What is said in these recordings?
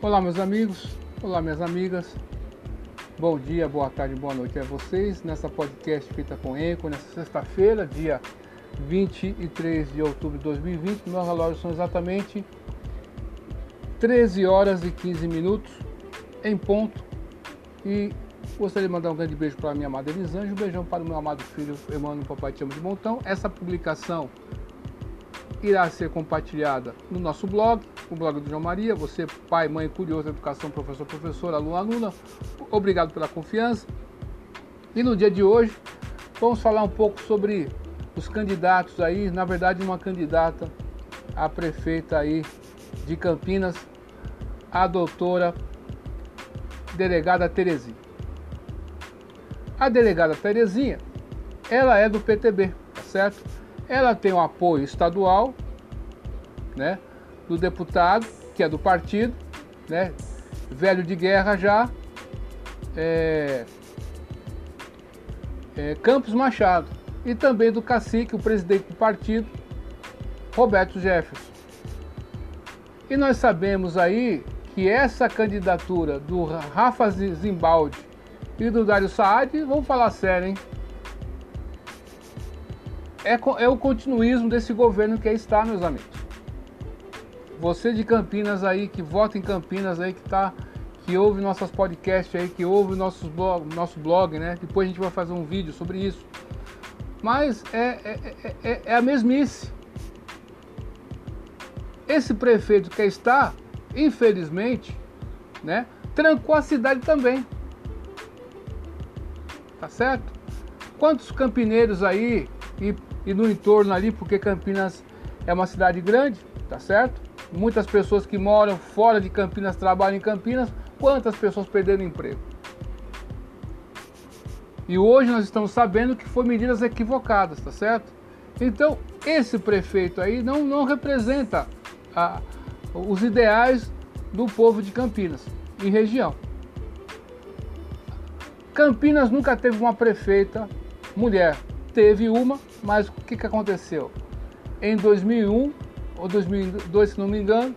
Olá, meus amigos, olá, minhas amigas. Bom dia, boa tarde, boa noite a vocês. Nessa podcast feita com Enco, nessa sexta-feira, dia 23 de outubro de 2020. Meus relógios são exatamente 13 horas e 15 minutos em ponto. E gostaria de mandar um grande beijo para a minha amada Elisângela, um beijão para o meu amado filho Emmanuel Papai Te Amo de Montão. Essa publicação irá ser compartilhada no nosso blog, o blog do João Maria. Você, pai, mãe, curioso, educação, professor, professora, aluno, aluna, obrigado pela confiança. E no dia de hoje, vamos falar um pouco sobre os candidatos aí, na verdade, uma candidata a prefeita aí de Campinas, a doutora delegada Terezinha. A delegada Terezinha, ela é do PTB, tá certo? Ela tem o apoio estadual, né, do deputado, que é do partido, né, velho de guerra já, é, é, Campos Machado, e também do cacique, o presidente do partido, Roberto Jefferson. E nós sabemos aí que essa candidatura do Rafa Zimbaldi e do Dário Saad, vamos falar sério, hein? É, é o continuismo desse governo que aí está, meus amigos. Você de Campinas aí, que vota em Campinas aí, que tá, que ouve nossos podcasts aí, que ouve nossos blog, nosso blog, né? Depois a gente vai fazer um vídeo sobre isso. Mas é, é, é, é a mesmice. Esse prefeito que está, infelizmente, né? Trancou a cidade também. Tá certo? Quantos campineiros aí e e no entorno ali, porque Campinas é uma cidade grande, tá certo? Muitas pessoas que moram fora de Campinas trabalham em Campinas. Quantas pessoas perderam emprego? E hoje nós estamos sabendo que foi medidas equivocadas, tá certo? Então, esse prefeito aí não, não representa a, os ideais do povo de Campinas e região. Campinas nunca teve uma prefeita mulher. Teve uma, mas o que, que aconteceu? Em 2001 ou 2002, se não me engano,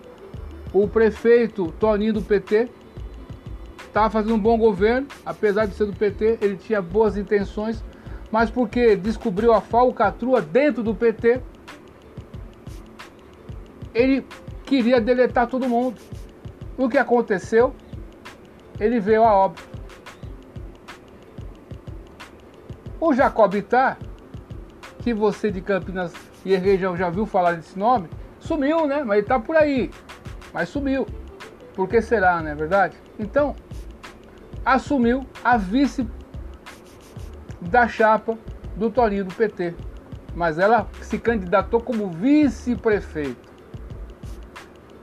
o prefeito Toninho do PT estava fazendo um bom governo, apesar de ser do PT, ele tinha boas intenções, mas porque descobriu a falcatrua dentro do PT, ele queria deletar todo mundo. O que aconteceu? Ele veio a óbito. O Jacob Ittar que você de Campinas e região já viu falar desse nome, sumiu, né? Mas ele tá por aí. Mas sumiu. Por que será, não é verdade? Então, assumiu a vice da chapa do Torinho do PT. Mas ela se candidatou como vice-prefeita.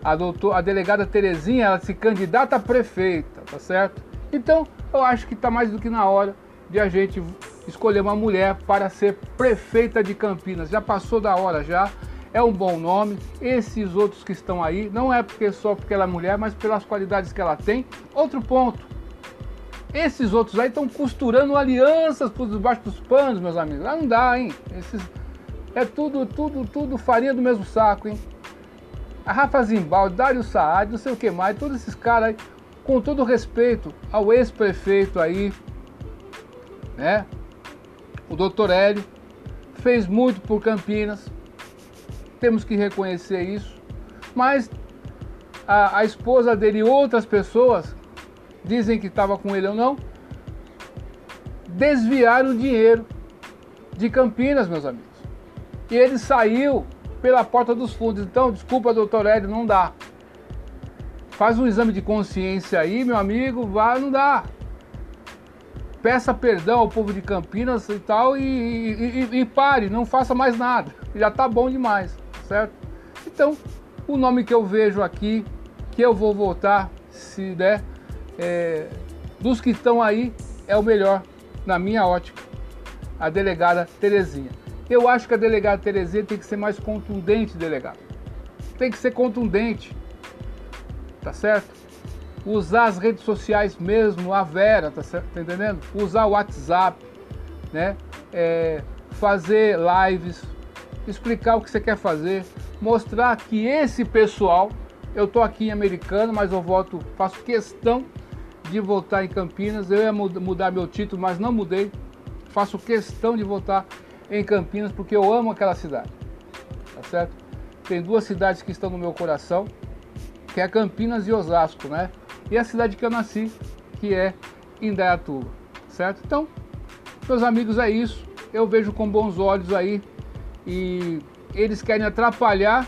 A, a delegada Terezinha, ela se candidata a prefeita, tá certo? Então, eu acho que está mais do que na hora de a gente escolher uma mulher para ser prefeita de Campinas. Já passou da hora já. É um bom nome. Esses outros que estão aí, não é porque só porque ela é mulher, mas pelas qualidades que ela tem. Outro ponto. Esses outros aí estão costurando alianças por debaixo dos panos, meus amigos. Não dá, hein? Esses, é tudo, tudo, tudo farinha do mesmo saco, hein? A Rafa Zimbal, Dário Saad, não sei o que mais, todos esses caras aí, com todo respeito ao ex-prefeito aí, né? O doutor Hélio fez muito por Campinas, temos que reconhecer isso, mas a, a esposa dele e outras pessoas dizem que estava com ele ou não, desviaram o dinheiro de Campinas, meus amigos. E ele saiu pela porta dos fundos. Então, desculpa, doutor Hélio, não dá. Faz um exame de consciência aí, meu amigo, vai, não dá peça perdão ao povo de Campinas e tal e, e, e, e pare, não faça mais nada. Já tá bom demais, certo? Então, o nome que eu vejo aqui, que eu vou votar, se der, é, dos que estão aí, é o melhor, na minha ótica, a delegada Terezinha. Eu acho que a delegada Terezinha tem que ser mais contundente, delegado. Tem que ser contundente, tá certo? Usar as redes sociais mesmo, a Vera, tá, tá entendendo? Usar o WhatsApp, né? É, fazer lives, explicar o que você quer fazer, mostrar que esse pessoal, Eu tô aqui em Americano, mas eu voto, faço questão de votar em Campinas. Eu ia mudar meu título, mas não mudei. Faço questão de votar em Campinas porque eu amo aquela cidade. Tá certo? Tem duas cidades que estão no meu coração, que é Campinas e Osasco, né? E a cidade que eu nasci, que é Indaiatuba, certo? Então, meus amigos, é isso. Eu vejo com bons olhos aí e eles querem atrapalhar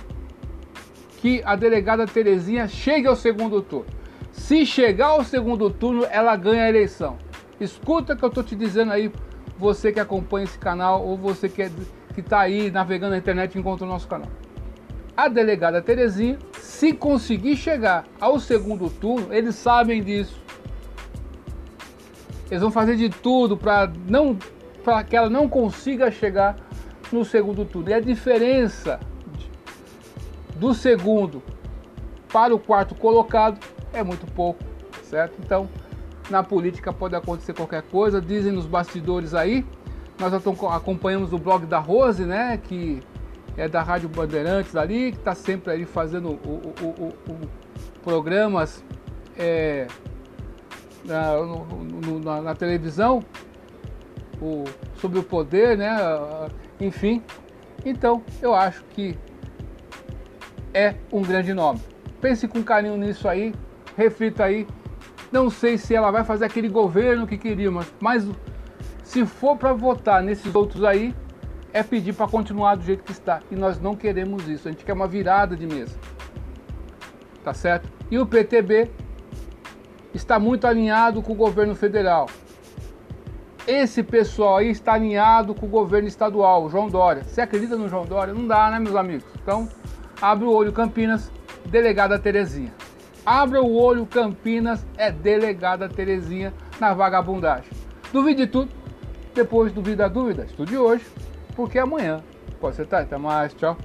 que a delegada Terezinha chegue ao segundo turno. Se chegar ao segundo turno, ela ganha a eleição. Escuta o que eu estou te dizendo aí, você que acompanha esse canal ou você que é, está aí navegando na internet e encontra o nosso canal. A delegada Terezinha, se conseguir chegar ao segundo turno, eles sabem disso. Eles vão fazer de tudo para não para que ela não consiga chegar no segundo turno. E a diferença do segundo para o quarto colocado é muito pouco, certo? Então, na política pode acontecer qualquer coisa, dizem nos bastidores aí. Nós acompanhamos o blog da Rose, né, que é da Rádio Bandeirantes ali, que está sempre ali fazendo o, o, o, programas é, na, no, na, na, televisão sobre o poder, né? Enfim. Então, eu acho que é um grande nome. Pense com carinho nisso aí, reflita aí. Não sei se ela vai fazer aquele governo que queríamos, mas se for para votar nesses outros aí, é pedir para continuar do jeito que está. E nós não queremos isso. A gente quer uma virada de mesa. Tá certo? E o PTB está muito alinhado com o governo federal. Esse pessoal aí está alinhado com o governo estadual, João Dória. Você acredita no João Dória? Não dá, né, meus amigos? Então, abre o olho Campinas, delegada Terezinha. Abra o olho Campinas, é delegada Terezinha na vagabundagem. Duvide de tudo, depois duvida da dúvida, estude hoje porque amanhã pode ser tarde. Até mais, tchau.